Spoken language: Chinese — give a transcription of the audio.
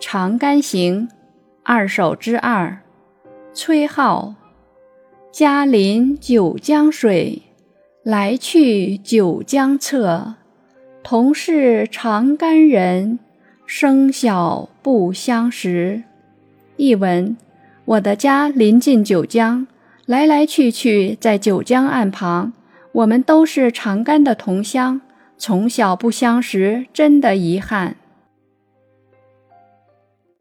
长干行，二首之二，崔颢，家临九江水，来去九江侧。同是长干人，生小不相识。译文，我的家临近九江，来来去去在九江岸旁，我们都是长干的同乡，从小不相识，真的遗憾。